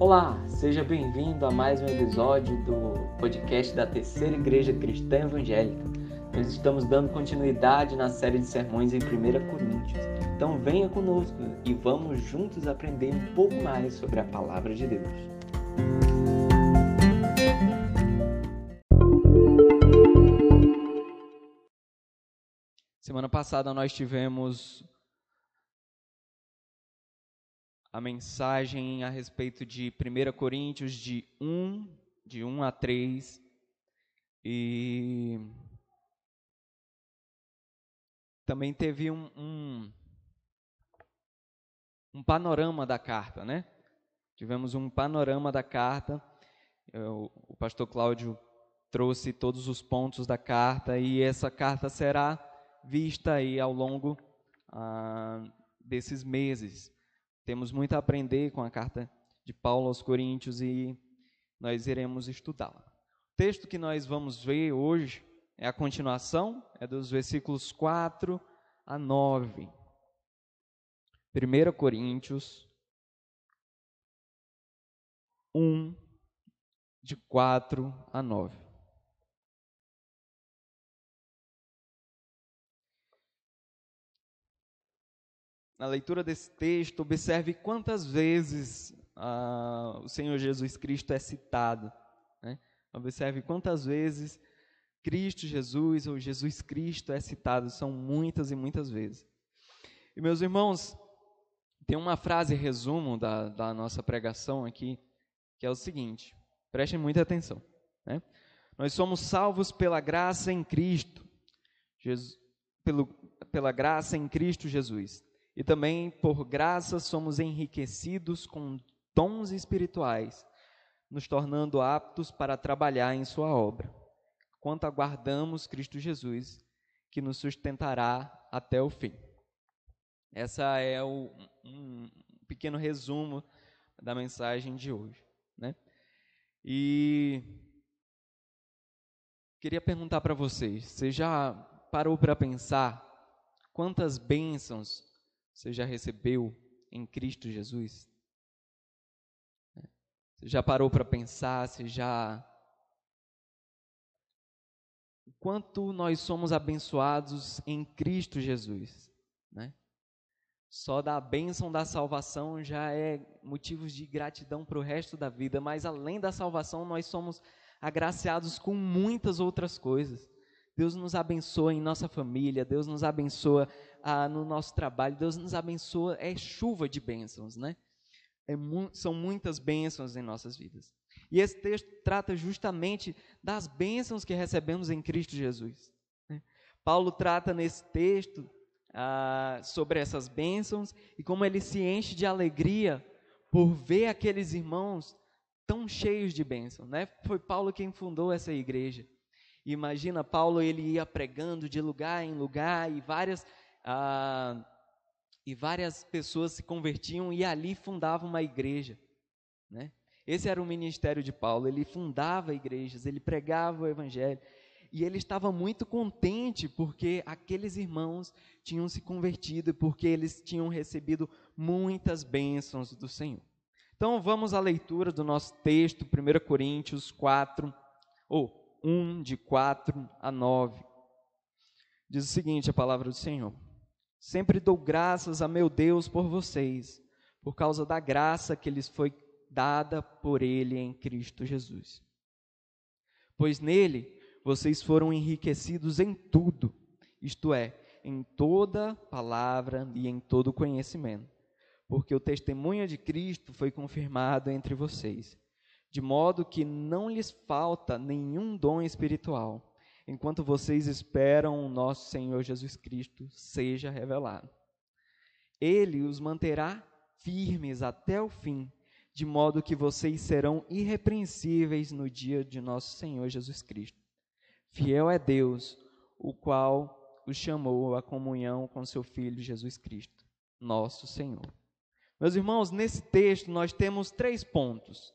Olá, seja bem-vindo a mais um episódio do podcast da Terceira Igreja Cristã Evangélica. Nós estamos dando continuidade na série de sermões em 1 Coríntios. Então venha conosco e vamos juntos aprender um pouco mais sobre a palavra de Deus. Semana passada nós tivemos a mensagem a respeito de 1 Coríntios de 1, de 1 a 3. E também teve um, um, um panorama da carta, né? Tivemos um panorama da carta. Eu, o pastor Cláudio trouxe todos os pontos da carta e essa carta será vista aí ao longo ah, desses meses. Temos muito a aprender com a carta de Paulo aos Coríntios e nós iremos estudá-la. O texto que nós vamos ver hoje é a continuação, é dos versículos 4 a 9. 1 Coríntios 1, de 4 a 9. Na leitura desse texto, observe quantas vezes ah, o Senhor Jesus Cristo é citado. Né? Observe quantas vezes Cristo Jesus ou Jesus Cristo é citado. São muitas e muitas vezes. E meus irmãos, tem uma frase resumo da, da nossa pregação aqui, que é o seguinte: prestem muita atenção. Né? Nós somos salvos pela graça em Cristo, Jesus, pelo, pela graça em Cristo Jesus. E também, por graça, somos enriquecidos com dons espirituais, nos tornando aptos para trabalhar em Sua obra, quanto aguardamos Cristo Jesus, que nos sustentará até o fim. Essa é o, um pequeno resumo da mensagem de hoje, né? E queria perguntar para vocês: você já parou para pensar quantas bênçãos você já recebeu em Cristo Jesus? Você já parou para pensar? Você já. O quanto nós somos abençoados em Cristo Jesus, né? Só da bênção da salvação já é motivos de gratidão para o resto da vida, mas além da salvação, nós somos agraciados com muitas outras coisas. Deus nos abençoa em nossa família, Deus nos abençoa ah, no nosso trabalho. Deus nos abençoa, é chuva de bênçãos, né? É mu são muitas bênçãos em nossas vidas. E esse texto trata justamente das bênçãos que recebemos em Cristo Jesus. Né? Paulo trata nesse texto ah, sobre essas bênçãos e como ele se enche de alegria por ver aqueles irmãos tão cheios de bênçãos. Né? Foi Paulo quem fundou essa igreja. Imagina, Paulo ele ia pregando de lugar em lugar e várias ah, e várias pessoas se convertiam e ali fundavam uma igreja. Né? Esse era o ministério de Paulo. Ele fundava igrejas, ele pregava o evangelho. E ele estava muito contente porque aqueles irmãos tinham se convertido, porque eles tinham recebido muitas bênçãos do Senhor. Então vamos à leitura do nosso texto, 1 Coríntios 4, ou 1, de 4 a 9. Diz o seguinte: a palavra do Senhor. Sempre dou graças a meu Deus por vocês, por causa da graça que lhes foi dada por Ele em Cristo Jesus. Pois nele vocês foram enriquecidos em tudo, isto é, em toda palavra e em todo conhecimento, porque o testemunho de Cristo foi confirmado entre vocês, de modo que não lhes falta nenhum dom espiritual enquanto vocês esperam o nosso Senhor Jesus Cristo seja revelado. Ele os manterá firmes até o fim, de modo que vocês serão irrepreensíveis no dia de nosso Senhor Jesus Cristo. Fiel é Deus, o qual os chamou à comunhão com seu Filho Jesus Cristo, nosso Senhor. Meus irmãos, nesse texto nós temos três pontos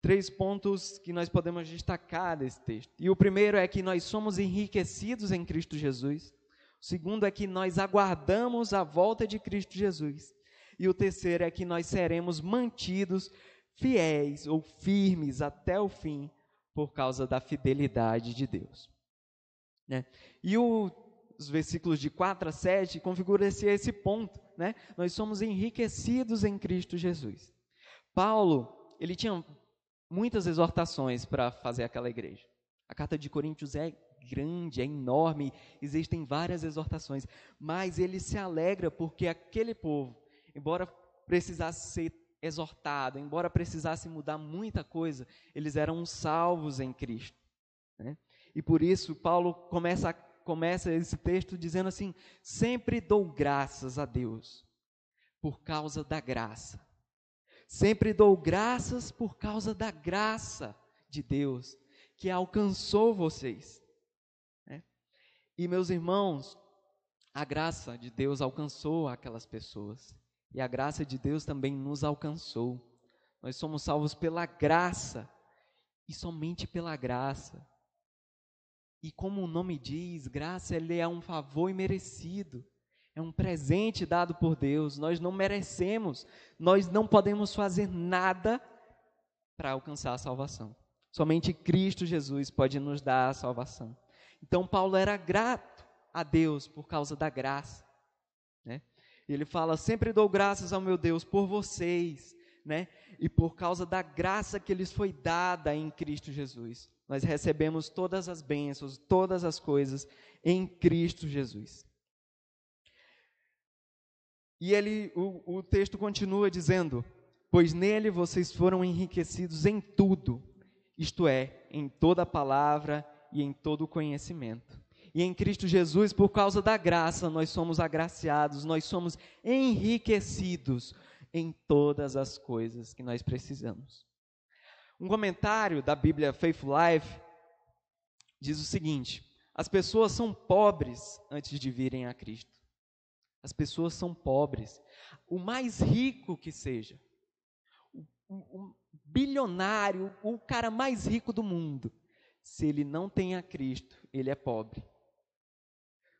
três pontos que nós podemos destacar desse texto. E o primeiro é que nós somos enriquecidos em Cristo Jesus. O segundo é que nós aguardamos a volta de Cristo Jesus. E o terceiro é que nós seremos mantidos fiéis ou firmes até o fim por causa da fidelidade de Deus. Né? E o, os versículos de 4 a 7 configuram esse, esse ponto. Né? Nós somos enriquecidos em Cristo Jesus. Paulo, ele tinha muitas exortações para fazer aquela igreja. A carta de Coríntios é grande, é enorme, existem várias exortações, mas ele se alegra porque aquele povo, embora precisasse ser exortado, embora precisasse mudar muita coisa, eles eram salvos em Cristo. Né? E por isso Paulo começa, começa esse texto dizendo assim: sempre dou graças a Deus por causa da graça. Sempre dou graças por causa da graça de Deus que alcançou vocês. Né? E meus irmãos, a graça de Deus alcançou aquelas pessoas. E a graça de Deus também nos alcançou. Nós somos salvos pela graça e somente pela graça. E como o nome diz, graça é um favor imerecido. É um presente dado por Deus. Nós não merecemos, nós não podemos fazer nada para alcançar a salvação. Somente Cristo Jesus pode nos dar a salvação. Então Paulo era grato a Deus por causa da graça, né? Ele fala: "Sempre dou graças ao meu Deus por vocês", né? E por causa da graça que lhes foi dada em Cristo Jesus. Nós recebemos todas as bênçãos, todas as coisas em Cristo Jesus. E ele, o, o texto continua dizendo: Pois nele vocês foram enriquecidos em tudo, isto é, em toda palavra e em todo conhecimento. E em Cristo Jesus, por causa da graça, nós somos agraciados, nós somos enriquecidos em todas as coisas que nós precisamos. Um comentário da Bíblia Faithful Life diz o seguinte: as pessoas são pobres antes de virem a Cristo. As pessoas são pobres. O mais rico que seja, o, o, bilionário, o cara mais rico do mundo, se ele não tem a Cristo, ele é pobre.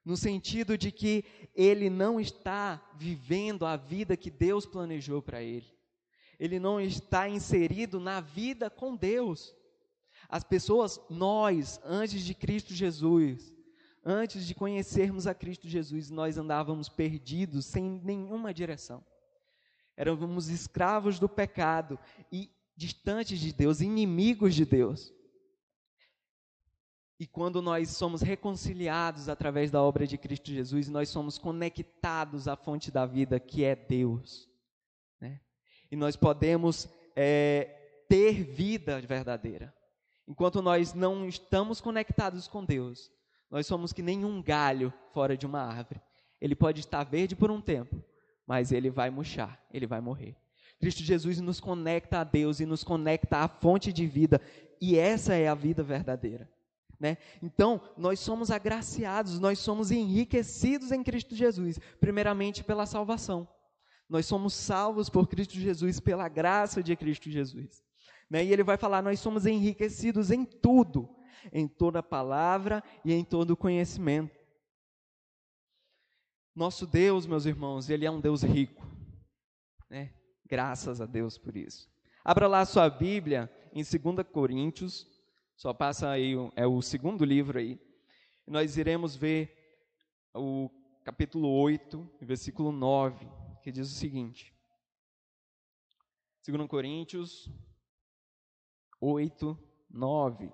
No sentido de que ele não está vivendo a vida que Deus planejou para ele. Ele não está inserido na vida com Deus. As pessoas, nós, antes de Cristo Jesus, antes de conhecermos a Cristo Jesus, nós andávamos perdidos, sem nenhuma direção. Éramos escravos do pecado e distantes de Deus, inimigos de Deus. E quando nós somos reconciliados através da obra de Cristo Jesus, nós somos conectados à fonte da vida, que é Deus. Né? E nós podemos é, ter vida verdadeira. Enquanto nós não estamos conectados com Deus, nós somos que nem um galho fora de uma árvore. Ele pode estar verde por um tempo, mas ele vai murchar, ele vai morrer. Cristo Jesus nos conecta a Deus e nos conecta à fonte de vida, e essa é a vida verdadeira. Né? Então, nós somos agraciados, nós somos enriquecidos em Cristo Jesus, primeiramente pela salvação. Nós somos salvos por Cristo Jesus, pela graça de Cristo Jesus. Né? E ele vai falar: nós somos enriquecidos em tudo, em toda palavra e em todo conhecimento. Nosso Deus, meus irmãos, ele é um Deus rico. Né? Graças a Deus por isso. Abra lá a sua Bíblia em 2 Coríntios, só passa aí, é o segundo livro aí. Nós iremos ver o capítulo 8, versículo 9, que diz o seguinte. 2 Coríntios 8, 9.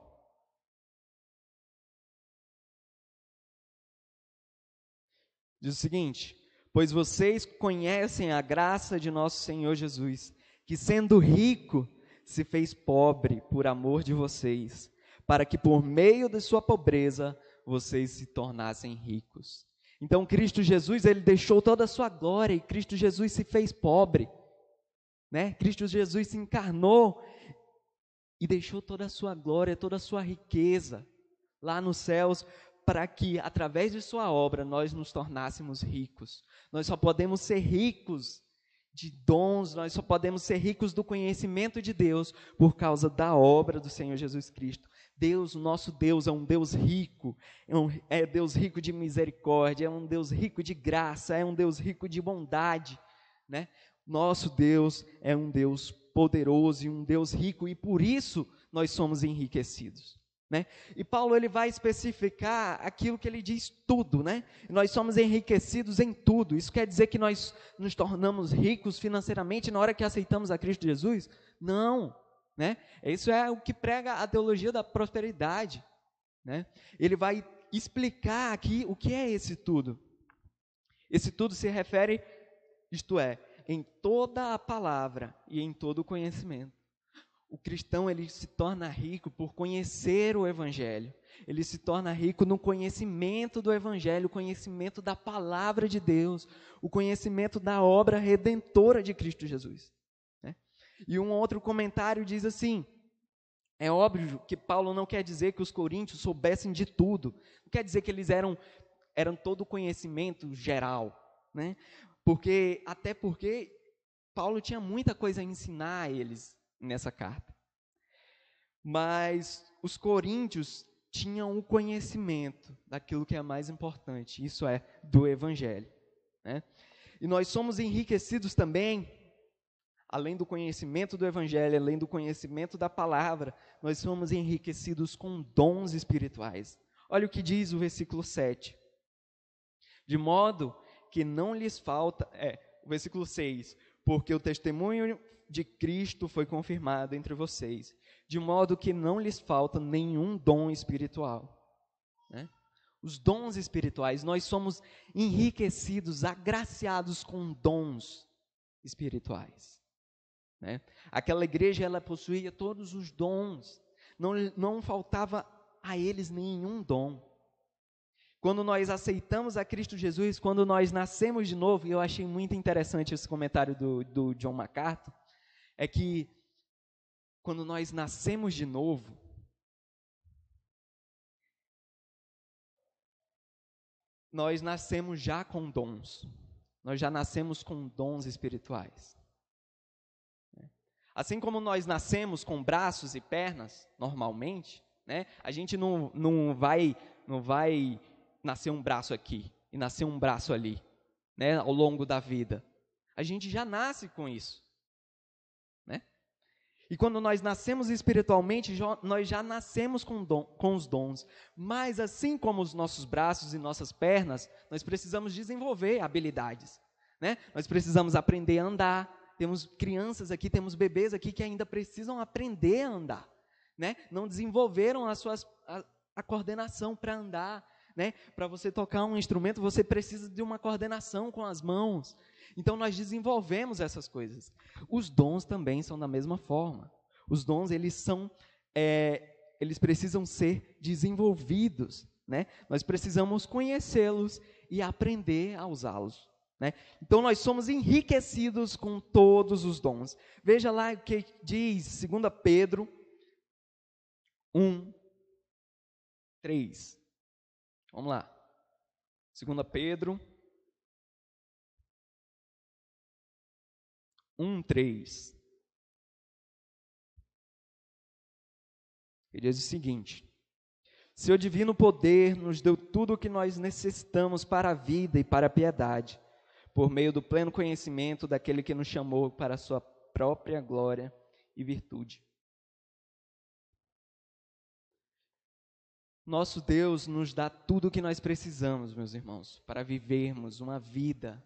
Diz o seguinte: Pois vocês conhecem a graça de nosso Senhor Jesus, que sendo rico, se fez pobre por amor de vocês, para que por meio de sua pobreza vocês se tornassem ricos. Então Cristo Jesus, ele deixou toda a sua glória e Cristo Jesus se fez pobre. Né? Cristo Jesus se encarnou e deixou toda a sua glória, toda a sua riqueza lá nos céus para que, através de Sua obra, nós nos tornássemos ricos. Nós só podemos ser ricos de dons, nós só podemos ser ricos do conhecimento de Deus por causa da obra do Senhor Jesus Cristo. Deus, nosso Deus, é um Deus rico, é, um, é Deus rico de misericórdia, é um Deus rico de graça, é um Deus rico de bondade. Né? Nosso Deus é um Deus poderoso e um Deus rico e por isso nós somos enriquecidos. Né? E Paulo ele vai especificar aquilo que ele diz tudo, né? Nós somos enriquecidos em tudo. Isso quer dizer que nós nos tornamos ricos financeiramente na hora que aceitamos a Cristo Jesus? Não, né? Isso é o que prega a teologia da prosperidade, né? Ele vai explicar aqui o que é esse tudo. Esse tudo se refere, isto é, em toda a palavra e em todo o conhecimento o cristão ele se torna rico por conhecer o evangelho. Ele se torna rico no conhecimento do evangelho, o conhecimento da palavra de Deus, o conhecimento da obra redentora de Cristo Jesus. Né? E um outro comentário diz assim: é óbvio que Paulo não quer dizer que os coríntios soubessem de tudo, não quer dizer que eles eram eram todo conhecimento geral, né? Porque até porque Paulo tinha muita coisa a ensinar a eles nessa carta. Mas os coríntios tinham o conhecimento daquilo que é mais importante, isso é, do Evangelho. Né? E nós somos enriquecidos também, além do conhecimento do Evangelho, além do conhecimento da palavra, nós somos enriquecidos com dons espirituais. Olha o que diz o versículo 7. De modo que não lhes falta, é, o versículo 6, porque o testemunho de Cristo foi confirmado entre vocês, de modo que não lhes falta nenhum dom espiritual. Né? Os dons espirituais, nós somos enriquecidos, agraciados com dons espirituais. Né? Aquela igreja, ela possuía todos os dons, não, não faltava a eles nenhum dom. Quando nós aceitamos a Cristo Jesus, quando nós nascemos de novo, e eu achei muito interessante esse comentário do, do John MacArthur, é que quando nós nascemos de novo, nós nascemos já com dons. Nós já nascemos com dons espirituais. Assim como nós nascemos com braços e pernas, normalmente, né? A gente não, não, vai, não vai nascer um braço aqui e nascer um braço ali, né? Ao longo da vida. A gente já nasce com isso. E quando nós nascemos espiritualmente, nós já nascemos com, dom, com, os dons. Mas assim como os nossos braços e nossas pernas, nós precisamos desenvolver habilidades. Né? Nós precisamos aprender a andar. Temos crianças aqui, temos bebês aqui que ainda precisam aprender a andar. Né? Não desenvolveram as suas, a, a coordenação para andar. Né? Para você tocar um instrumento, você precisa de uma coordenação com as mãos. Então nós desenvolvemos essas coisas. Os dons também são da mesma forma. Os dons eles são, é, eles precisam ser desenvolvidos, né? Nós precisamos conhecê-los e aprender a usá-los. Né? Então nós somos enriquecidos com todos os dons. Veja lá o que diz 2 Pedro 1, 3. Vamos lá. 2 Pedro 1, 3. Ele diz o seguinte: Seu divino poder nos deu tudo o que nós necessitamos para a vida e para a piedade, por meio do pleno conhecimento daquele que nos chamou para a sua própria glória e virtude. Nosso Deus nos dá tudo o que nós precisamos, meus irmãos, para vivermos uma vida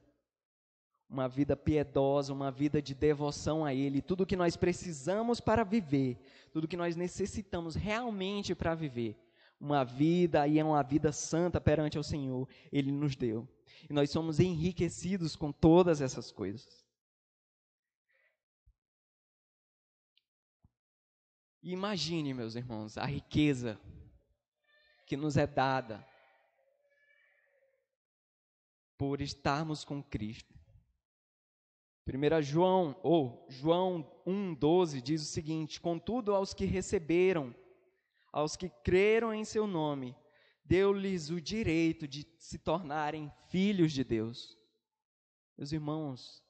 uma vida piedosa, uma vida de devoção a Ele, tudo que nós precisamos para viver, tudo que nós necessitamos realmente para viver, uma vida e é uma vida santa perante ao Senhor, Ele nos deu. E nós somos enriquecidos com todas essas coisas. Imagine, meus irmãos, a riqueza que nos é dada por estarmos com Cristo. 1 João, ou João 1,12 diz o seguinte: Contudo, aos que receberam, aos que creram em seu nome, deu-lhes o direito de se tornarem filhos de Deus. Meus irmãos,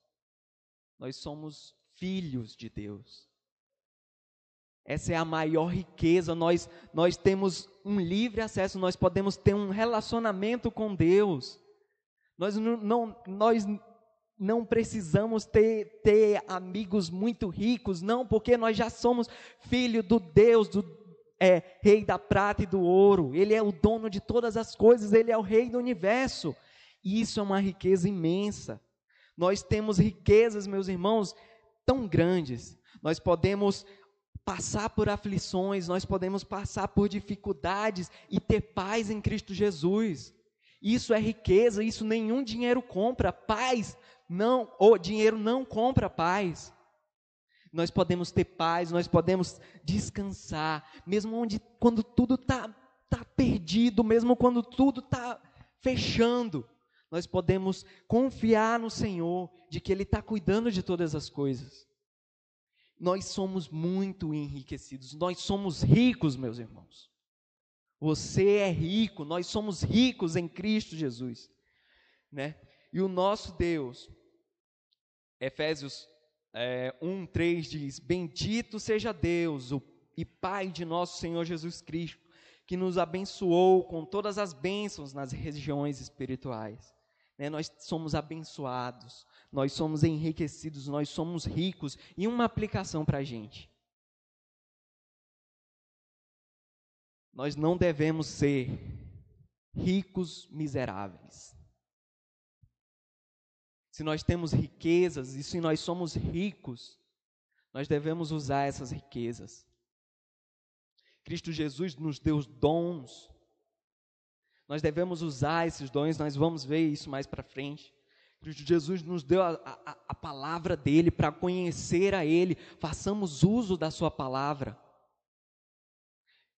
nós somos filhos de Deus. Essa é a maior riqueza. Nós, nós temos um livre acesso, nós podemos ter um relacionamento com Deus. Nós não, não, nós não precisamos ter, ter amigos muito ricos, não, porque nós já somos filho do Deus, do é, Rei da prata e do ouro. Ele é o dono de todas as coisas, ele é o Rei do universo. Isso é uma riqueza imensa. Nós temos riquezas, meus irmãos, tão grandes. Nós podemos passar por aflições, nós podemos passar por dificuldades e ter paz em Cristo Jesus. Isso é riqueza, isso nenhum dinheiro compra. Paz não, o dinheiro não compra paz. Nós podemos ter paz, nós podemos descansar, mesmo onde quando tudo está tá perdido, mesmo quando tudo está fechando, nós podemos confiar no Senhor de que Ele está cuidando de todas as coisas. Nós somos muito enriquecidos, nós somos ricos, meus irmãos. Você é rico, nós somos ricos em Cristo Jesus, né? E o nosso Deus, Efésios é, 1, 3 diz: Bendito seja Deus o, e Pai de nosso Senhor Jesus Cristo, que nos abençoou com todas as bênçãos nas regiões espirituais. Né, nós somos abençoados, nós somos enriquecidos, nós somos ricos. E uma aplicação para a gente. Nós não devemos ser ricos miseráveis se nós temos riquezas e se nós somos ricos, nós devemos usar essas riquezas. Cristo Jesus nos deu dons. Nós devemos usar esses dons, nós vamos ver isso mais para frente. Jesus nos deu a, a, a palavra dele para conhecer a Ele, façamos uso da Sua palavra.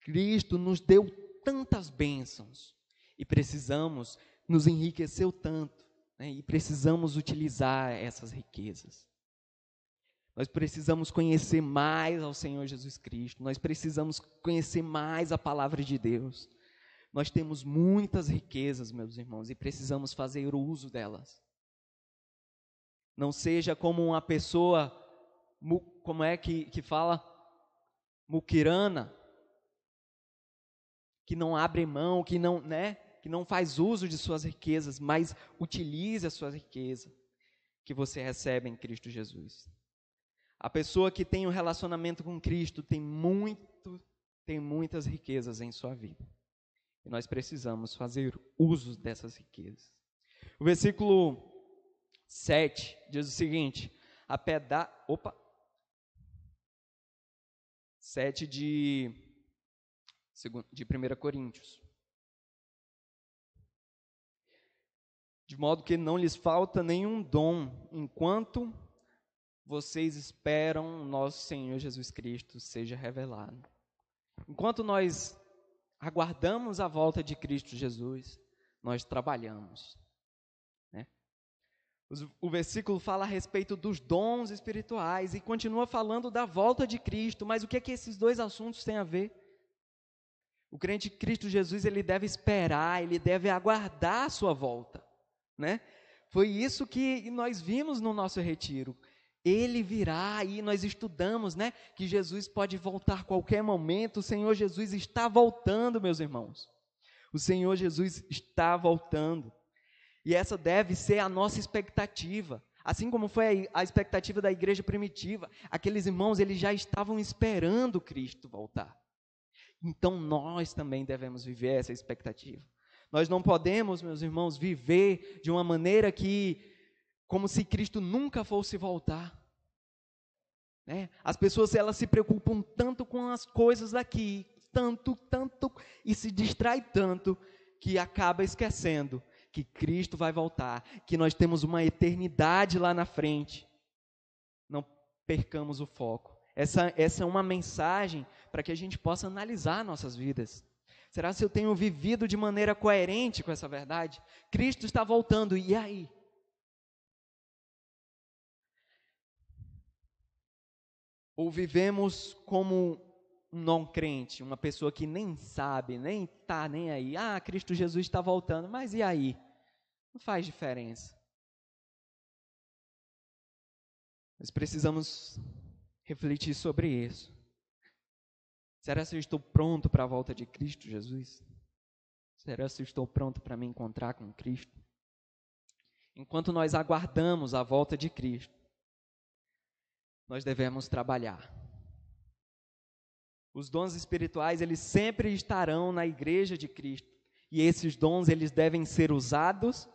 Cristo nos deu tantas bênçãos e precisamos, nos enriqueceu tanto né, e precisamos utilizar essas riquezas. Nós precisamos conhecer mais ao Senhor Jesus Cristo, nós precisamos conhecer mais a palavra de Deus. Nós temos muitas riquezas, meus irmãos, e precisamos fazer uso delas. Não seja como uma pessoa, como é que, que fala? Muquirana, que não abre mão, que não, né? que não faz uso de suas riquezas, mas utilize a sua riqueza que você recebe em Cristo Jesus. A pessoa que tem um relacionamento com Cristo tem muito, tem muitas riquezas em sua vida. E nós precisamos fazer uso dessas riquezas. O versículo 7 diz o seguinte: a peda, opa, 7 de, de 1 Coríntios. de modo que não lhes falta nenhum dom, enquanto vocês esperam nosso Senhor Jesus Cristo seja revelado. Enquanto nós aguardamos a volta de Cristo Jesus, nós trabalhamos. O versículo fala a respeito dos dons espirituais e continua falando da volta de Cristo, mas o que é que esses dois assuntos têm a ver? O crente Cristo Jesus, ele deve esperar, ele deve aguardar a sua volta né? Foi isso que nós vimos no nosso retiro. Ele virá e nós estudamos, né? Que Jesus pode voltar qualquer momento. O Senhor Jesus está voltando, meus irmãos. O Senhor Jesus está voltando. E essa deve ser a nossa expectativa. Assim como foi a expectativa da igreja primitiva, aqueles irmãos eles já estavam esperando Cristo voltar. Então nós também devemos viver essa expectativa. Nós não podemos, meus irmãos, viver de uma maneira que, como se Cristo nunca fosse voltar. Né? As pessoas elas se preocupam tanto com as coisas daqui, tanto, tanto, e se distrai tanto, que acaba esquecendo que Cristo vai voltar, que nós temos uma eternidade lá na frente. Não percamos o foco. Essa, essa é uma mensagem para que a gente possa analisar nossas vidas. Será se eu tenho vivido de maneira coerente com essa verdade? Cristo está voltando, e aí? Ou vivemos como um não crente, uma pessoa que nem sabe, nem está nem aí. Ah, Cristo Jesus está voltando, mas e aí? Não faz diferença. Nós precisamos refletir sobre isso. Será se eu estou pronto para a volta de Cristo Jesus? Será se eu estou pronto para me encontrar com Cristo? enquanto nós aguardamos a volta de Cristo, nós devemos trabalhar. Os dons espirituais, eles sempre estarão na igreja de Cristo. E esses dons, eles devem ser usados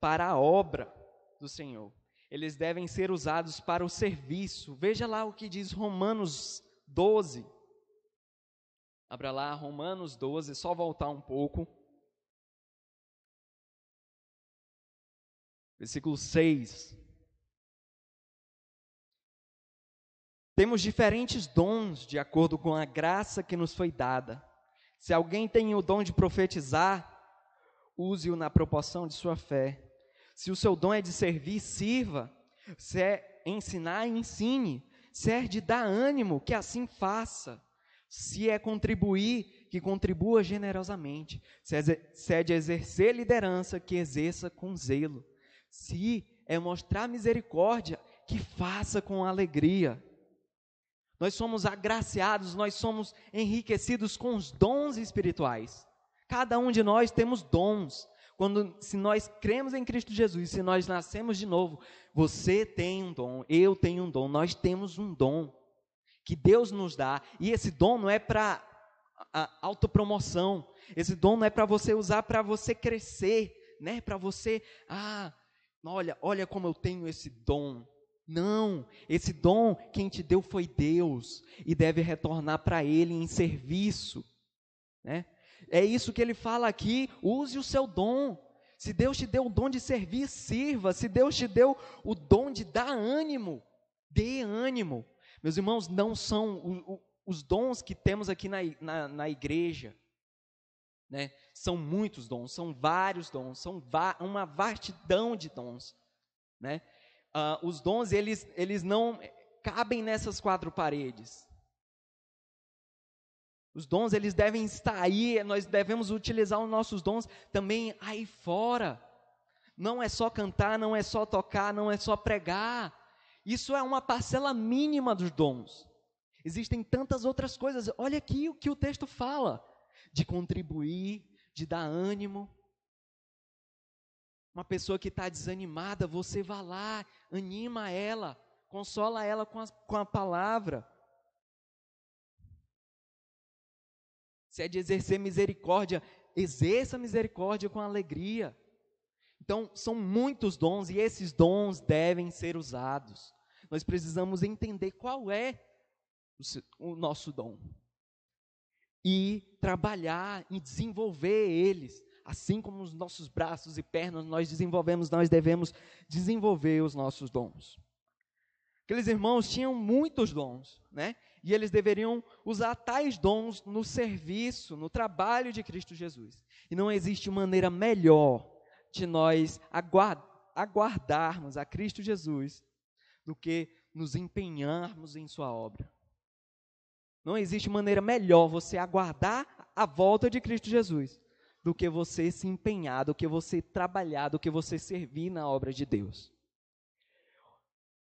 para a obra do Senhor. Eles devem ser usados para o serviço. Veja lá o que diz Romanos 12. Abra lá Romanos 12, só voltar um pouco. Versículo 6. Temos diferentes dons de acordo com a graça que nos foi dada. Se alguém tem o dom de profetizar, use-o na proporção de sua fé. Se o seu dom é de servir, sirva. Se é ensinar, ensine. Se é de dar ânimo, que assim faça. Se é contribuir, que contribua generosamente. Se é, é de exercer liderança, que exerça com zelo. Se é mostrar misericórdia, que faça com alegria nós somos agraciados, nós somos enriquecidos com os dons espirituais. Cada um de nós temos dons. Quando se nós cremos em Cristo Jesus, se nós nascemos de novo, você tem um dom, eu tenho um dom, nós temos um dom que Deus nos dá, e esse dom não é para autopromoção. Esse dom não é para você usar para você crescer, né? Para você, ah, olha, olha como eu tenho esse dom. Não, esse dom quem te deu foi Deus e deve retornar para Ele em serviço. Né? É isso que ele fala aqui: use o seu dom. Se Deus te deu o dom de servir, sirva. Se Deus te deu o dom de dar ânimo, dê ânimo. Meus irmãos, não são os dons que temos aqui na, na, na igreja. Né? São muitos dons, são vários dons, são uma vastidão de dons. Né? Uh, os dons eles, eles não cabem nessas quatro paredes. Os dons eles devem estar aí, nós devemos utilizar os nossos dons também aí fora. Não é só cantar, não é só tocar, não é só pregar. Isso é uma parcela mínima dos dons. Existem tantas outras coisas. Olha aqui o que o texto fala: de contribuir, de dar ânimo, uma pessoa que está desanimada, você vá lá, anima ela, consola ela com a, com a palavra. Se é de exercer misericórdia, exerça misericórdia com alegria. Então, são muitos dons e esses dons devem ser usados. Nós precisamos entender qual é o, o nosso dom e trabalhar e desenvolver eles assim como os nossos braços e pernas nós desenvolvemos, nós devemos desenvolver os nossos dons. Aqueles irmãos tinham muitos dons, né? E eles deveriam usar tais dons no serviço, no trabalho de Cristo Jesus. E não existe maneira melhor de nós aguardarmos a Cristo Jesus do que nos empenharmos em Sua obra. Não existe maneira melhor você aguardar a volta de Cristo Jesus do que você se empenhar, do que você trabalhar, do que você servir na obra de Deus.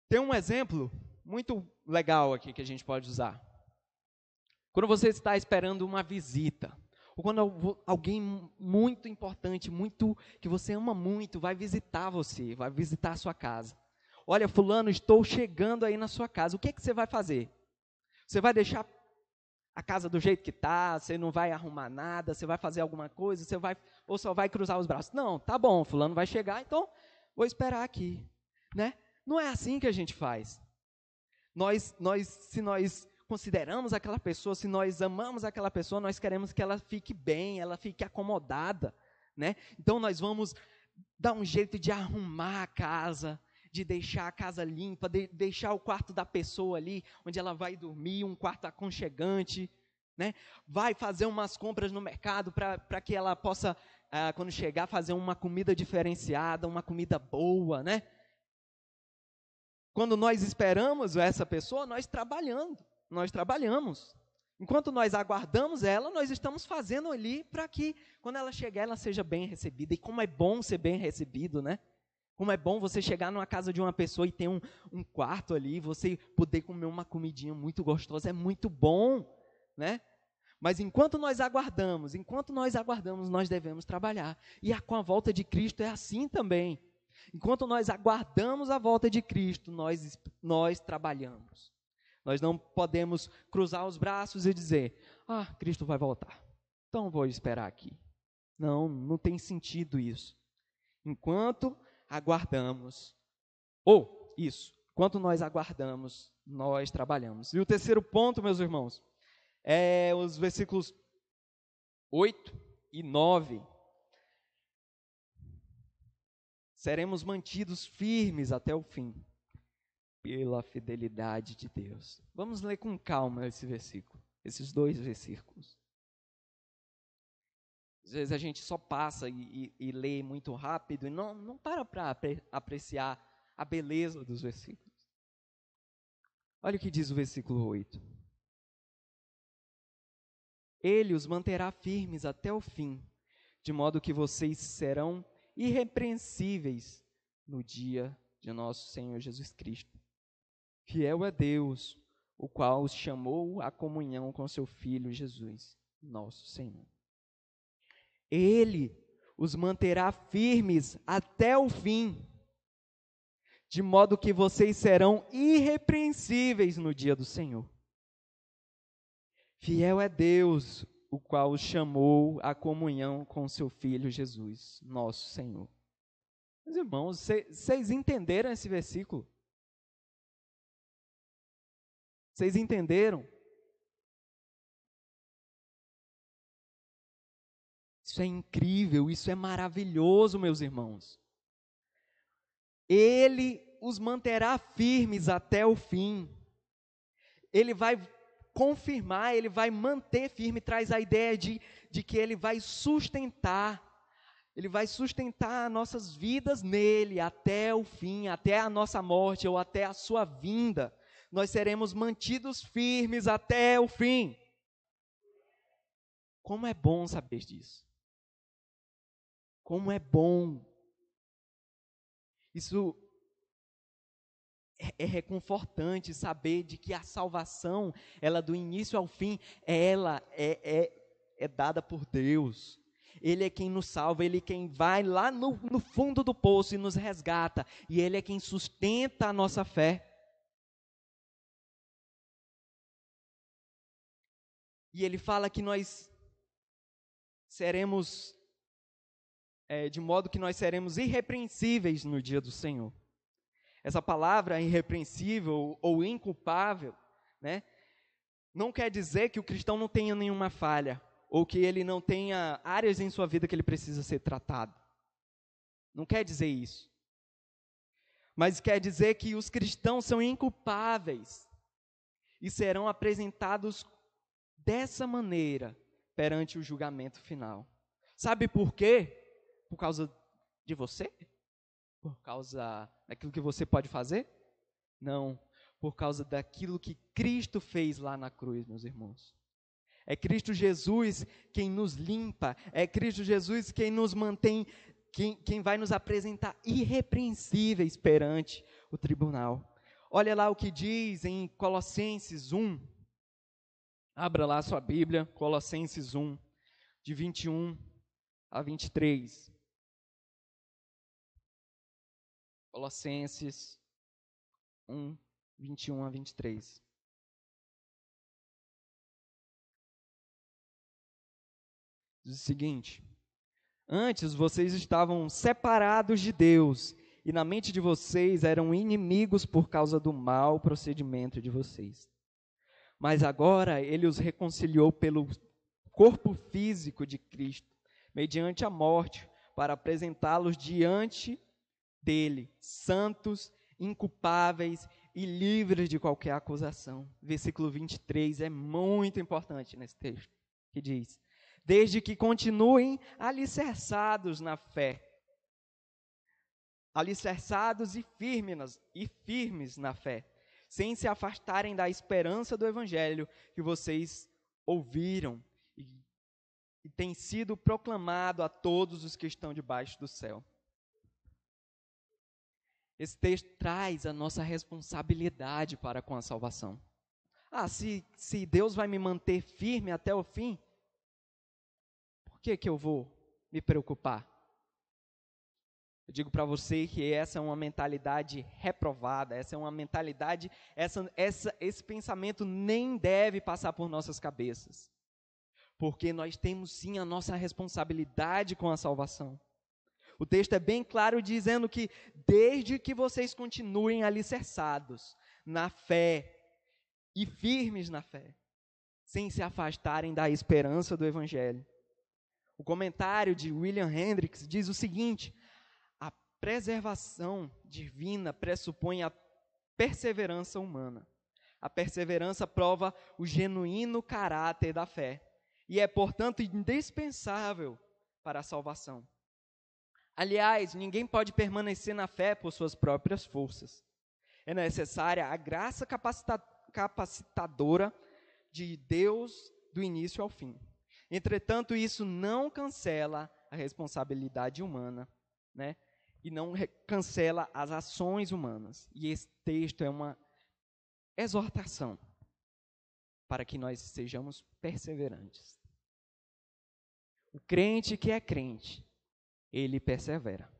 Tem um exemplo muito legal aqui que a gente pode usar. Quando você está esperando uma visita, ou quando alguém muito importante, muito que você ama muito, vai visitar você, vai visitar a sua casa. Olha, fulano, estou chegando aí na sua casa. O que é que você vai fazer? Você vai deixar a casa do jeito que está, você não vai arrumar nada, você vai fazer alguma coisa, você vai ou só vai cruzar os braços. Não, tá bom, fulano vai chegar, então vou esperar aqui, né? Não é assim que a gente faz. Nós, nós, se nós consideramos aquela pessoa, se nós amamos aquela pessoa, nós queremos que ela fique bem, ela fique acomodada, né? Então nós vamos dar um jeito de arrumar a casa, de deixar a casa limpa, de deixar o quarto da pessoa ali, onde ela vai dormir, um quarto aconchegante, né? Vai fazer umas compras no mercado para que ela possa, ah, quando chegar, fazer uma comida diferenciada, uma comida boa, né? Quando nós esperamos essa pessoa, nós trabalhando, nós trabalhamos. Enquanto nós aguardamos ela, nós estamos fazendo ali para que, quando ela chegar, ela seja bem recebida. E como é bom ser bem recebido, né? Como é bom você chegar numa casa de uma pessoa e ter um, um quarto ali, você poder comer uma comidinha muito gostosa, é muito bom, né? Mas enquanto nós aguardamos, enquanto nós aguardamos, nós devemos trabalhar. E a, com a volta de Cristo é assim também. Enquanto nós aguardamos a volta de Cristo, nós, nós trabalhamos. Nós não podemos cruzar os braços e dizer: Ah, Cristo vai voltar. Então vou esperar aqui. Não, não tem sentido isso. Enquanto aguardamos, ou isso, enquanto nós aguardamos, nós trabalhamos. E o terceiro ponto, meus irmãos, é os versículos 8 e 9. Seremos mantidos firmes até o fim, pela fidelidade de Deus. Vamos ler com calma esse versículo, esses dois versículos. Às vezes a gente só passa e, e, e lê muito rápido e não, não para para apreciar a beleza dos versículos. Olha o que diz o versículo 8. Ele os manterá firmes até o fim, de modo que vocês serão irrepreensíveis no dia de nosso Senhor Jesus Cristo. Fiel é Deus, o qual os chamou à comunhão com seu Filho Jesus, nosso Senhor. Ele os manterá firmes até o fim, de modo que vocês serão irrepreensíveis no dia do Senhor. Fiel é Deus, o qual os chamou à comunhão com seu Filho Jesus, nosso Senhor. Meus irmãos, vocês entenderam esse versículo? Vocês entenderam? Isso é incrível, isso é maravilhoso, meus irmãos. Ele os manterá firmes até o fim. Ele vai confirmar, ele vai manter firme, traz a ideia de, de que ele vai sustentar, ele vai sustentar nossas vidas nele até o fim, até a nossa morte ou até a sua vinda. Nós seremos mantidos firmes até o fim. Como é bom saber disso. Como é bom. Isso é, é reconfortante saber de que a salvação, ela do início ao fim, ela é, é, é dada por Deus. Ele é quem nos salva, Ele é quem vai lá no, no fundo do poço e nos resgata, e Ele é quem sustenta a nossa fé. E Ele fala que nós seremos é, de modo que nós seremos irrepreensíveis no dia do Senhor. Essa palavra irrepreensível ou inculpável, né, não quer dizer que o cristão não tenha nenhuma falha ou que ele não tenha áreas em sua vida que ele precisa ser tratado. Não quer dizer isso. Mas quer dizer que os cristãos são inculpáveis e serão apresentados dessa maneira perante o julgamento final. Sabe por quê? Por causa de você? Por causa daquilo que você pode fazer? Não, por causa daquilo que Cristo fez lá na cruz, meus irmãos. É Cristo Jesus quem nos limpa, é Cristo Jesus quem nos mantém, quem, quem vai nos apresentar irrepreensíveis perante o tribunal. Olha lá o que diz em Colossenses 1. Abra lá sua Bíblia, Colossenses 1, de 21 a 23. Colossenses 1, 21 a 23. Diz o seguinte: Antes vocês estavam separados de Deus, e na mente de vocês eram inimigos por causa do mau procedimento de vocês. Mas agora ele os reconciliou pelo corpo físico de Cristo, mediante a morte, para apresentá-los diante dele, santos, inculpáveis e livres de qualquer acusação. Versículo 23 é muito importante nesse texto, que diz: Desde que continuem alicerçados na fé, alicerçados e firmes, e firmes na fé, sem se afastarem da esperança do evangelho que vocês ouviram e, e tem sido proclamado a todos os que estão debaixo do céu. Esse texto traz a nossa responsabilidade para com a salvação. Ah, se, se Deus vai me manter firme até o fim, por que, que eu vou me preocupar? Eu digo para você que essa é uma mentalidade reprovada, essa é uma mentalidade, essa, essa, esse pensamento nem deve passar por nossas cabeças. Porque nós temos sim a nossa responsabilidade com a salvação. O texto é bem claro dizendo que desde que vocês continuem alicerçados na fé e firmes na fé, sem se afastarem da esperança do evangelho. O comentário de William Hendricks diz o seguinte: a preservação divina pressupõe a perseverança humana. A perseverança prova o genuíno caráter da fé e é, portanto, indispensável para a salvação. Aliás, ninguém pode permanecer na fé por suas próprias forças. É necessária a graça capacitadora de Deus do início ao fim. Entretanto, isso não cancela a responsabilidade humana, né? E não cancela as ações humanas. E esse texto é uma exortação para que nós sejamos perseverantes. O crente que é crente, ele persevera.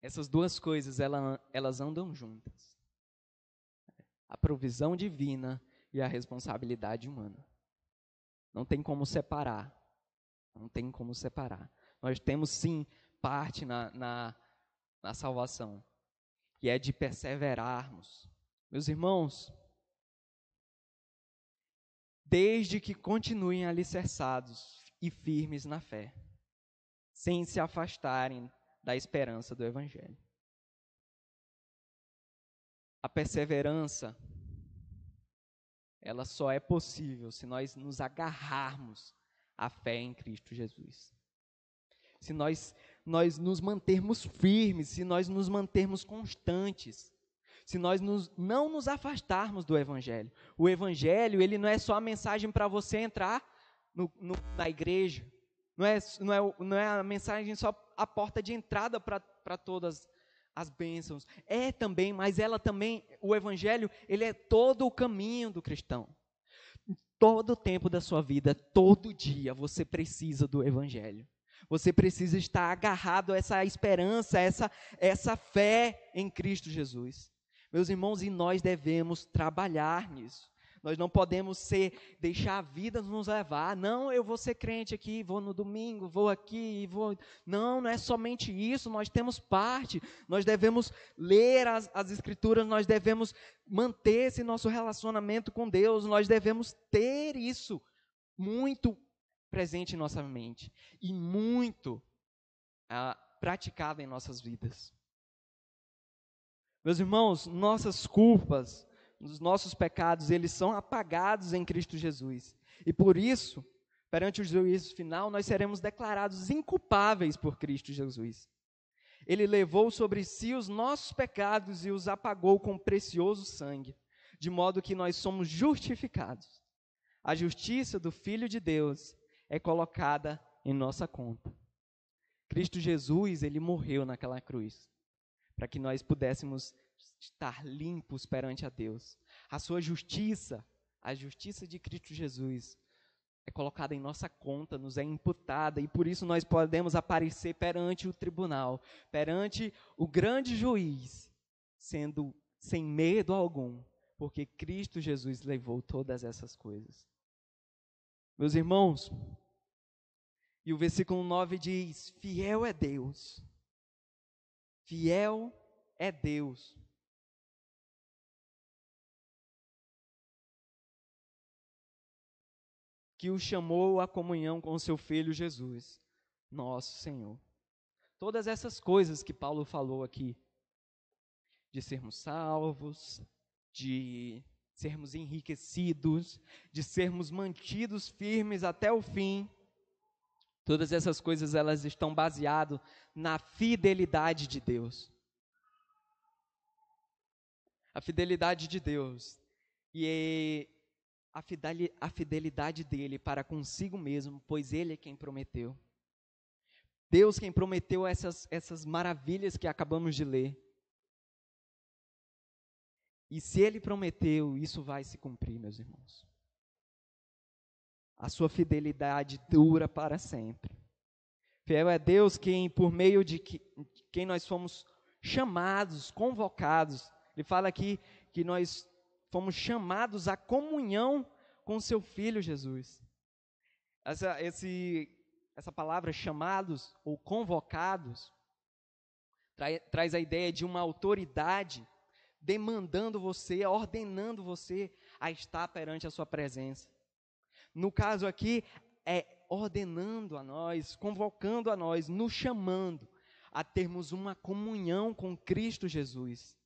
Essas duas coisas, ela, elas andam juntas. A provisão divina e a responsabilidade humana. Não tem como separar. Não tem como separar. Nós temos sim parte na, na, na salvação, que é de perseverarmos. Meus irmãos, desde que continuem alicerçados e firmes na fé sem se afastarem da esperança do Evangelho. A perseverança, ela só é possível se nós nos agarrarmos à fé em Cristo Jesus. Se nós, nós nos mantermos firmes, se nós nos mantermos constantes, se nós nos, não nos afastarmos do Evangelho. O Evangelho, ele não é só a mensagem para você entrar no, no, na igreja, não é, não é, não é a mensagem só a porta de entrada para todas as bênçãos. É também, mas ela também, o Evangelho, ele é todo o caminho do cristão. Todo o tempo da sua vida, todo dia, você precisa do Evangelho. Você precisa estar agarrado a essa esperança, a essa, essa fé em Cristo Jesus. Meus irmãos, e nós devemos trabalhar nisso. Nós não podemos ser deixar a vida nos levar. Não, eu vou ser crente aqui, vou no domingo, vou aqui, vou. Não, não é somente isso. Nós temos parte. Nós devemos ler as, as escrituras. Nós devemos manter esse nosso relacionamento com Deus. Nós devemos ter isso muito presente em nossa mente e muito ah, praticado em nossas vidas. Meus irmãos, nossas culpas os nossos pecados, eles são apagados em Cristo Jesus. E por isso, perante o juízo final, nós seremos declarados inculpáveis por Cristo Jesus. Ele levou sobre si os nossos pecados e os apagou com precioso sangue, de modo que nós somos justificados. A justiça do Filho de Deus é colocada em nossa conta. Cristo Jesus, ele morreu naquela cruz, para que nós pudéssemos estar limpos perante a Deus. A sua justiça, a justiça de Cristo Jesus, é colocada em nossa conta, nos é imputada, e por isso nós podemos aparecer perante o tribunal, perante o grande juiz, sendo sem medo algum, porque Cristo Jesus levou todas essas coisas. Meus irmãos, e o versículo 9 diz: Fiel é Deus, fiel é Deus, que o chamou à comunhão com o seu filho Jesus, nosso Senhor. Todas essas coisas que Paulo falou aqui, de sermos salvos, de sermos enriquecidos, de sermos mantidos firmes até o fim, todas essas coisas elas estão baseadas na fidelidade de Deus. A fidelidade de Deus. E a fidelidade dele para consigo mesmo, pois ele é quem prometeu. Deus quem prometeu essas, essas maravilhas que acabamos de ler. E se ele prometeu, isso vai se cumprir, meus irmãos. A sua fidelidade dura para sempre. Fiel é Deus quem, por meio de que, quem nós fomos chamados, convocados. Ele fala aqui que nós fomos chamados à comunhão com seu Filho Jesus. Essa, esse, essa palavra chamados ou convocados tra, traz a ideia de uma autoridade demandando você, ordenando você a estar perante a sua presença. No caso aqui, é ordenando a nós, convocando a nós, nos chamando a termos uma comunhão com Cristo Jesus.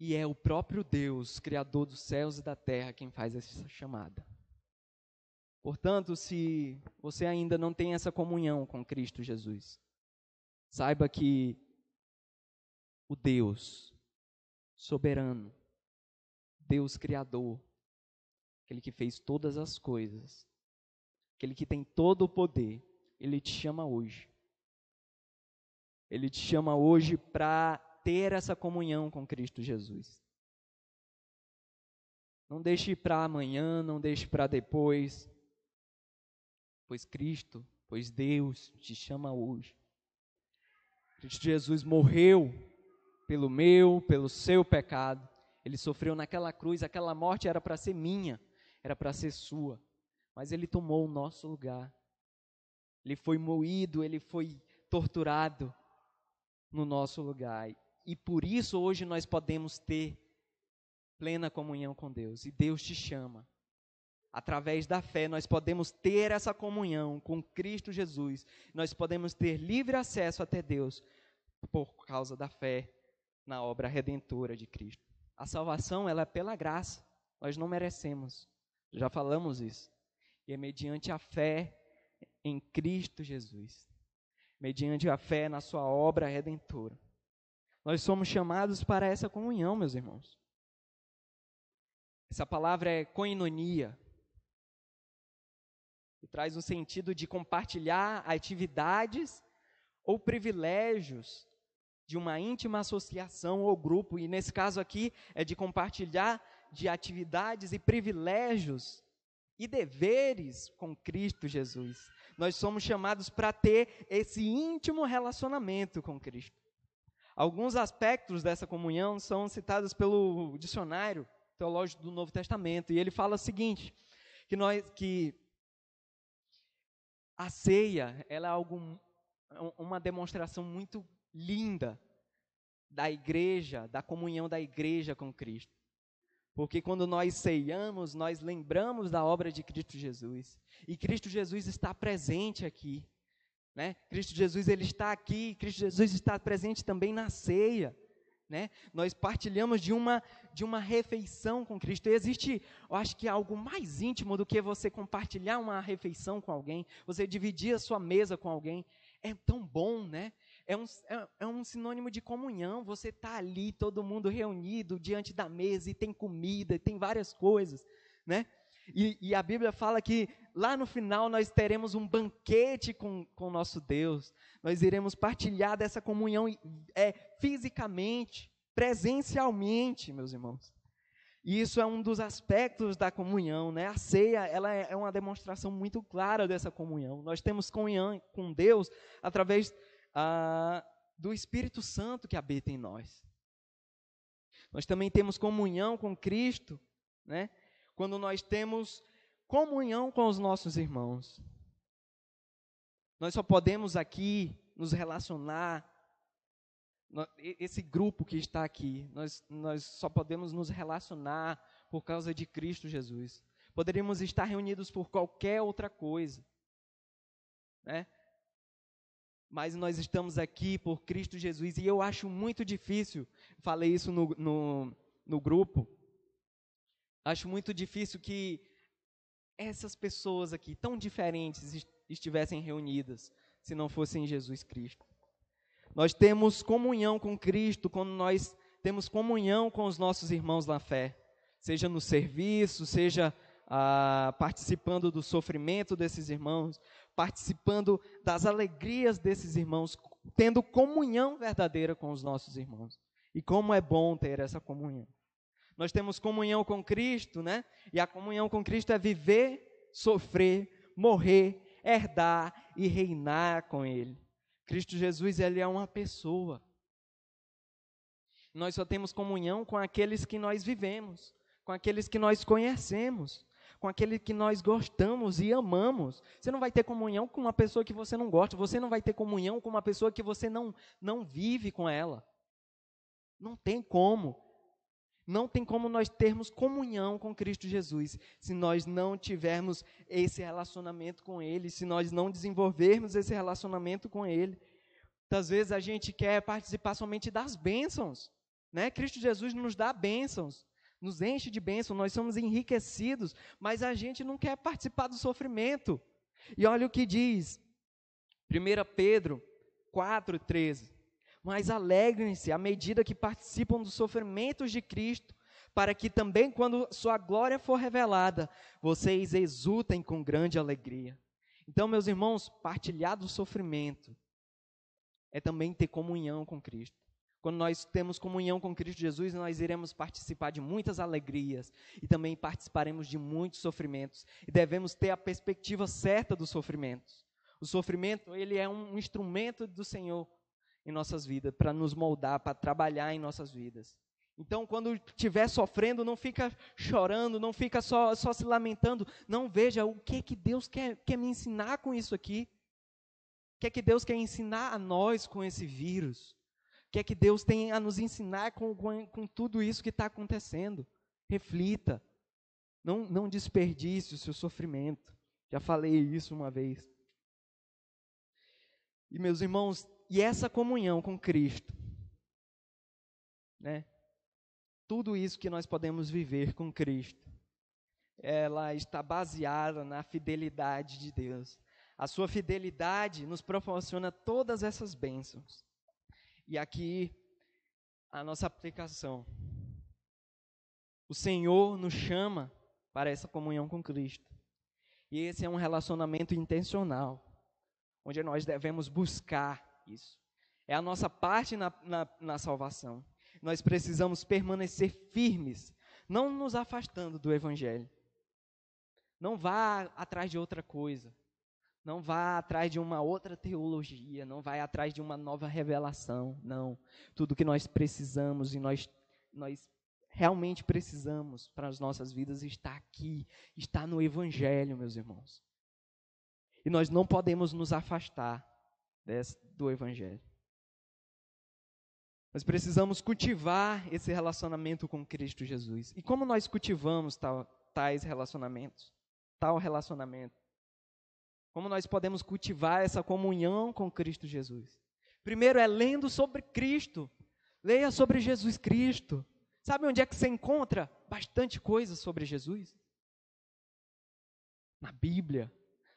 E é o próprio Deus, Criador dos céus e da terra, quem faz essa chamada. Portanto, se você ainda não tem essa comunhão com Cristo Jesus, saiba que o Deus soberano, Deus Criador, aquele que fez todas as coisas, aquele que tem todo o poder, ele te chama hoje. Ele te chama hoje para ter essa comunhão com Cristo Jesus. Não deixe para amanhã, não deixe para depois, pois Cristo, pois Deus te chama hoje. Cristo Jesus morreu pelo meu, pelo seu pecado. Ele sofreu naquela cruz, aquela morte era para ser minha, era para ser sua. Mas ele tomou o nosso lugar. Ele foi moído, ele foi torturado no nosso lugar. E por isso hoje nós podemos ter plena comunhão com Deus. E Deus te chama. Através da fé, nós podemos ter essa comunhão com Cristo Jesus. Nós podemos ter livre acesso até Deus por causa da fé na obra redentora de Cristo. A salvação ela é pela graça. Nós não merecemos. Já falamos isso. E é mediante a fé em Cristo Jesus. Mediante a fé na sua obra redentora. Nós somos chamados para essa comunhão, meus irmãos. Essa palavra é koinonia. E traz o sentido de compartilhar atividades ou privilégios de uma íntima associação ou grupo, e nesse caso aqui é de compartilhar de atividades e privilégios e deveres com Cristo Jesus. Nós somos chamados para ter esse íntimo relacionamento com Cristo. Alguns aspectos dessa comunhão são citados pelo dicionário teológico do Novo Testamento, e ele fala o seguinte, que nós que a ceia, ela é algo uma demonstração muito linda da igreja, da comunhão da igreja com Cristo. Porque quando nós ceiamos, nós lembramos da obra de Cristo Jesus. E Cristo Jesus está presente aqui. Né? Cristo Jesus ele está aqui, Cristo Jesus está presente também na ceia. Né? Nós partilhamos de uma, de uma refeição com Cristo. E existe, eu acho que algo mais íntimo do que você compartilhar uma refeição com alguém, você dividir a sua mesa com alguém. É tão bom, né? É um, é, é um sinônimo de comunhão. Você está ali, todo mundo reunido diante da mesa e tem comida, e tem várias coisas, né? E, e, a Bíblia fala que lá no final nós teremos um banquete com o nosso Deus. Nós iremos partilhar dessa comunhão é, fisicamente, presencialmente, meus irmãos. E isso é um dos aspectos da comunhão, né? A ceia, ela é, é uma demonstração muito clara dessa comunhão. Nós temos comunhão com Deus através ah, do Espírito Santo que habita em nós. Nós também temos comunhão com Cristo, né? Quando nós temos comunhão com os nossos irmãos. Nós só podemos aqui nos relacionar, esse grupo que está aqui, nós, nós só podemos nos relacionar por causa de Cristo Jesus. Poderíamos estar reunidos por qualquer outra coisa, né? mas nós estamos aqui por Cristo Jesus, e eu acho muito difícil, falei isso no, no, no grupo, Acho muito difícil que essas pessoas aqui, tão diferentes, estivessem reunidas, se não fossem Jesus Cristo. Nós temos comunhão com Cristo quando nós temos comunhão com os nossos irmãos na fé, seja no serviço, seja ah, participando do sofrimento desses irmãos, participando das alegrias desses irmãos, tendo comunhão verdadeira com os nossos irmãos. E como é bom ter essa comunhão. Nós temos comunhão com Cristo, né? E a comunhão com Cristo é viver sofrer, morrer, herdar e reinar com Ele. Cristo Jesus, Ele é uma pessoa. Nós só temos comunhão com aqueles que nós vivemos, com aqueles que nós conhecemos, com aquele que nós gostamos e amamos. Você não vai ter comunhão com uma pessoa que você não gosta, você não vai ter comunhão com uma pessoa que você não, não vive com ela. Não tem como. Não tem como nós termos comunhão com Cristo Jesus se nós não tivermos esse relacionamento com Ele, se nós não desenvolvermos esse relacionamento com Ele. Muitas vezes a gente quer participar somente das bênçãos. Né? Cristo Jesus nos dá bênçãos, nos enche de bênçãos, nós somos enriquecidos, mas a gente não quer participar do sofrimento. E olha o que diz 1 Pedro 4,13 mas alegrem-se à medida que participam dos sofrimentos de Cristo, para que também, quando sua glória for revelada, vocês exultem com grande alegria. Então, meus irmãos, partilhar do sofrimento é também ter comunhão com Cristo. Quando nós temos comunhão com Cristo Jesus, nós iremos participar de muitas alegrias e também participaremos de muitos sofrimentos. E devemos ter a perspectiva certa dos sofrimentos. O sofrimento, ele é um instrumento do Senhor em nossas vidas, para nos moldar, para trabalhar em nossas vidas. Então, quando estiver sofrendo, não fica chorando, não fica só, só se lamentando. Não veja o que que Deus quer, quer me ensinar com isso aqui. O que é que Deus quer ensinar a nós com esse vírus? O que é que Deus tem a nos ensinar com, com, com tudo isso que está acontecendo? Reflita. Não, não desperdice o seu sofrimento. Já falei isso uma vez. E, meus irmãos, e essa comunhão com Cristo, né? Tudo isso que nós podemos viver com Cristo, ela está baseada na fidelidade de Deus. A sua fidelidade nos proporciona todas essas bênçãos. E aqui a nossa aplicação. O Senhor nos chama para essa comunhão com Cristo. E esse é um relacionamento intencional, onde nós devemos buscar isso. É a nossa parte na, na, na salvação. Nós precisamos permanecer firmes, não nos afastando do Evangelho. Não vá atrás de outra coisa. Não vá atrás de uma outra teologia, não vá atrás de uma nova revelação, não. Tudo que nós precisamos e nós, nós realmente precisamos para as nossas vidas está aqui, está no Evangelho, meus irmãos. E nós não podemos nos afastar do Evangelho. Nós precisamos cultivar esse relacionamento com Cristo Jesus. E como nós cultivamos tais relacionamentos? Tal relacionamento. Como nós podemos cultivar essa comunhão com Cristo Jesus? Primeiro é lendo sobre Cristo. Leia sobre Jesus Cristo. Sabe onde é que você encontra bastante coisa sobre Jesus? Na Bíblia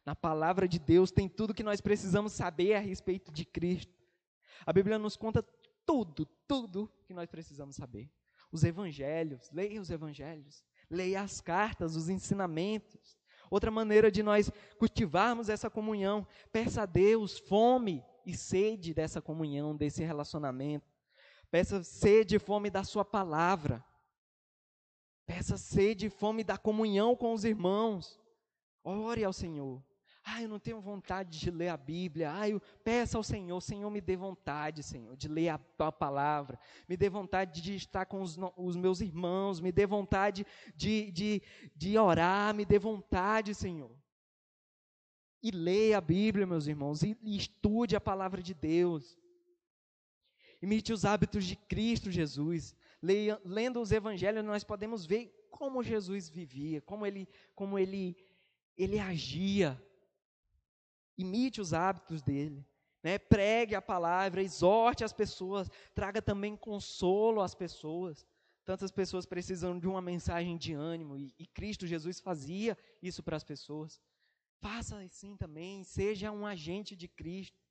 na palavra de Deus tem tudo que nós precisamos saber a respeito de Cristo. A Bíblia nos conta tudo, tudo que nós precisamos saber. Os evangelhos, leia os evangelhos, leia as cartas, os ensinamentos. Outra maneira de nós cultivarmos essa comunhão, peça a Deus fome e sede dessa comunhão, desse relacionamento. Peça sede e fome da sua palavra. Peça sede e fome da comunhão com os irmãos. Ore ao Senhor. Ah, eu não tenho vontade de ler a Bíblia. Ah, eu peço ao Senhor, Senhor, me dê vontade, Senhor, de ler a tua palavra. Me dê vontade de estar com os, os meus irmãos. Me dê vontade de, de, de orar. Me dê vontade, Senhor. E leia a Bíblia, meus irmãos, e, e estude a palavra de Deus. Imite os hábitos de Cristo Jesus. Leia, lendo os evangelhos, nós podemos ver como Jesus vivia, como ele, como ele, ele agia imite os hábitos dele. Né? Pregue a palavra, exorte as pessoas, traga também consolo às pessoas. Tantas pessoas precisam de uma mensagem de ânimo e, e Cristo Jesus fazia isso para as pessoas. Faça assim também, seja um agente de Cristo.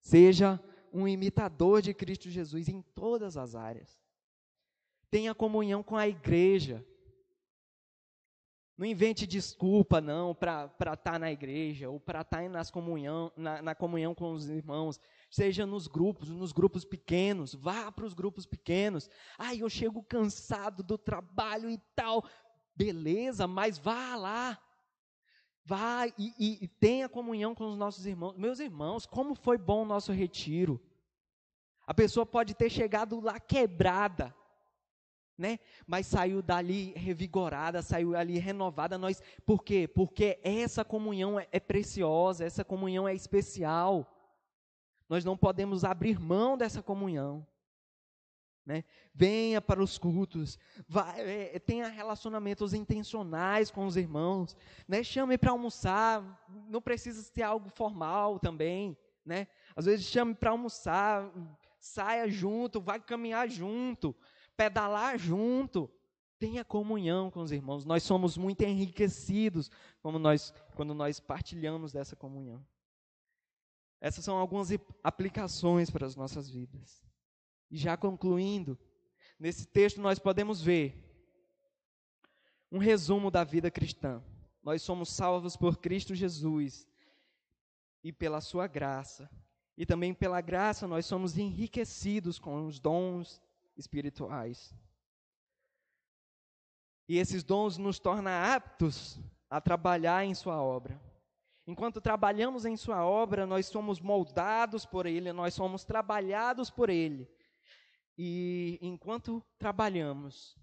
Seja um imitador de Cristo Jesus em todas as áreas. Tenha comunhão com a igreja. Não invente desculpa, não, para estar tá na igreja ou para estar tá nas comunhão, na, na comunhão com os irmãos. Seja nos grupos, nos grupos pequenos. Vá para os grupos pequenos. Ai, eu chego cansado do trabalho e tal. Beleza, mas vá lá. Vá e, e, e tenha comunhão com os nossos irmãos. Meus irmãos, como foi bom o nosso retiro. A pessoa pode ter chegado lá quebrada, né? Mas saiu dali revigorada, saiu ali renovada. Nós, por quê? Porque essa comunhão é, é preciosa, essa comunhão é especial. Nós não podemos abrir mão dessa comunhão. Né? Venha para os cultos, vai, é, tenha relacionamentos intencionais com os irmãos, né? chame para almoçar, não precisa ser algo formal também. Né? Às vezes chame para almoçar, saia junto, vai caminhar junto, pedalar junto. Tenha comunhão com os irmãos. Nós somos muito enriquecidos como nós, quando nós partilhamos dessa comunhão. Essas são algumas aplicações para as nossas vidas. E já concluindo, nesse texto nós podemos ver um resumo da vida cristã. Nós somos salvos por Cristo Jesus e pela Sua graça. E também pela graça nós somos enriquecidos com os dons espirituais. E esses dons nos tornam aptos a trabalhar em Sua obra. Enquanto trabalhamos em Sua obra, nós somos moldados por Ele, nós somos trabalhados por Ele. E enquanto trabalhamos,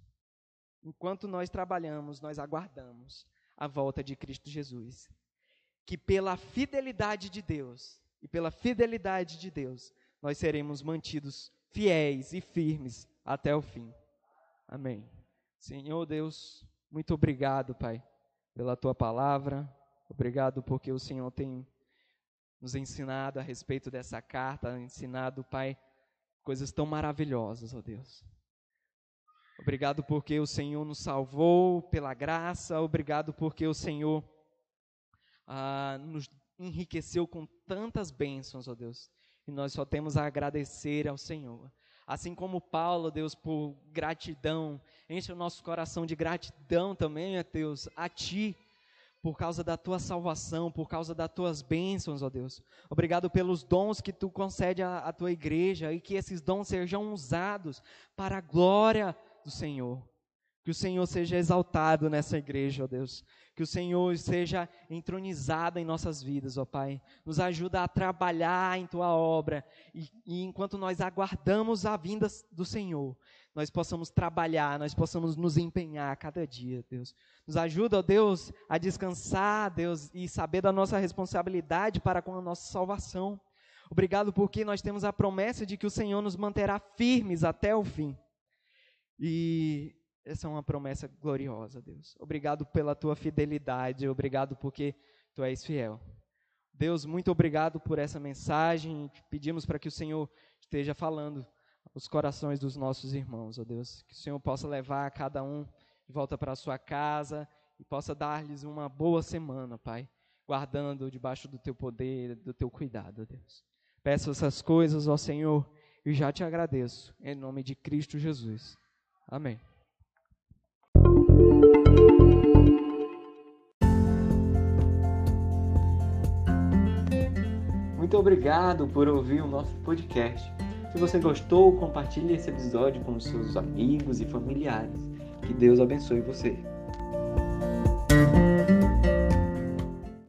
enquanto nós trabalhamos, nós aguardamos a volta de Cristo Jesus. Que pela fidelidade de Deus, e pela fidelidade de Deus, nós seremos mantidos fiéis e firmes até o fim. Amém. Senhor Deus, muito obrigado, Pai, pela tua palavra. Obrigado porque o Senhor tem nos ensinado a respeito dessa carta, ensinado, Pai, coisas tão maravilhosas, ó Deus. Obrigado porque o Senhor nos salvou pela graça, obrigado porque o Senhor ah, nos enriqueceu com tantas bênçãos, ó Deus. E nós só temos a agradecer ao Senhor. Assim como Paulo, Deus, por gratidão, enche o nosso coração de gratidão também, ó Deus, a Ti, por causa da Tua salvação, por causa das Tuas bênçãos, ó Deus. Obrigado pelos dons que Tu concede à, à Tua igreja e que esses dons sejam usados para a glória do Senhor. Que o Senhor seja exaltado nessa igreja, ó Deus. Que o Senhor seja entronizado em nossas vidas, ó Pai. Nos ajuda a trabalhar em Tua obra. E, e enquanto nós aguardamos a vinda do Senhor, nós possamos trabalhar, nós possamos nos empenhar a cada dia, Deus. Nos ajuda, ó Deus, a descansar, Deus, e saber da nossa responsabilidade para com a nossa salvação. Obrigado porque nós temos a promessa de que o Senhor nos manterá firmes até o fim. E essa é uma promessa gloriosa, Deus. Obrigado pela tua fidelidade, obrigado porque tu és fiel. Deus, muito obrigado por essa mensagem. Pedimos para que o Senhor esteja falando os corações dos nossos irmãos, ó Deus. Que o Senhor possa levar cada um de volta para a sua casa e possa dar-lhes uma boa semana, Pai, guardando debaixo do teu poder, do teu cuidado, ó Deus. Peço essas coisas, ó Senhor, e já te agradeço, em nome de Cristo Jesus. Amém. Muito obrigado por ouvir o nosso podcast. Se você gostou, compartilhe esse episódio com seus amigos e familiares. Que Deus abençoe você.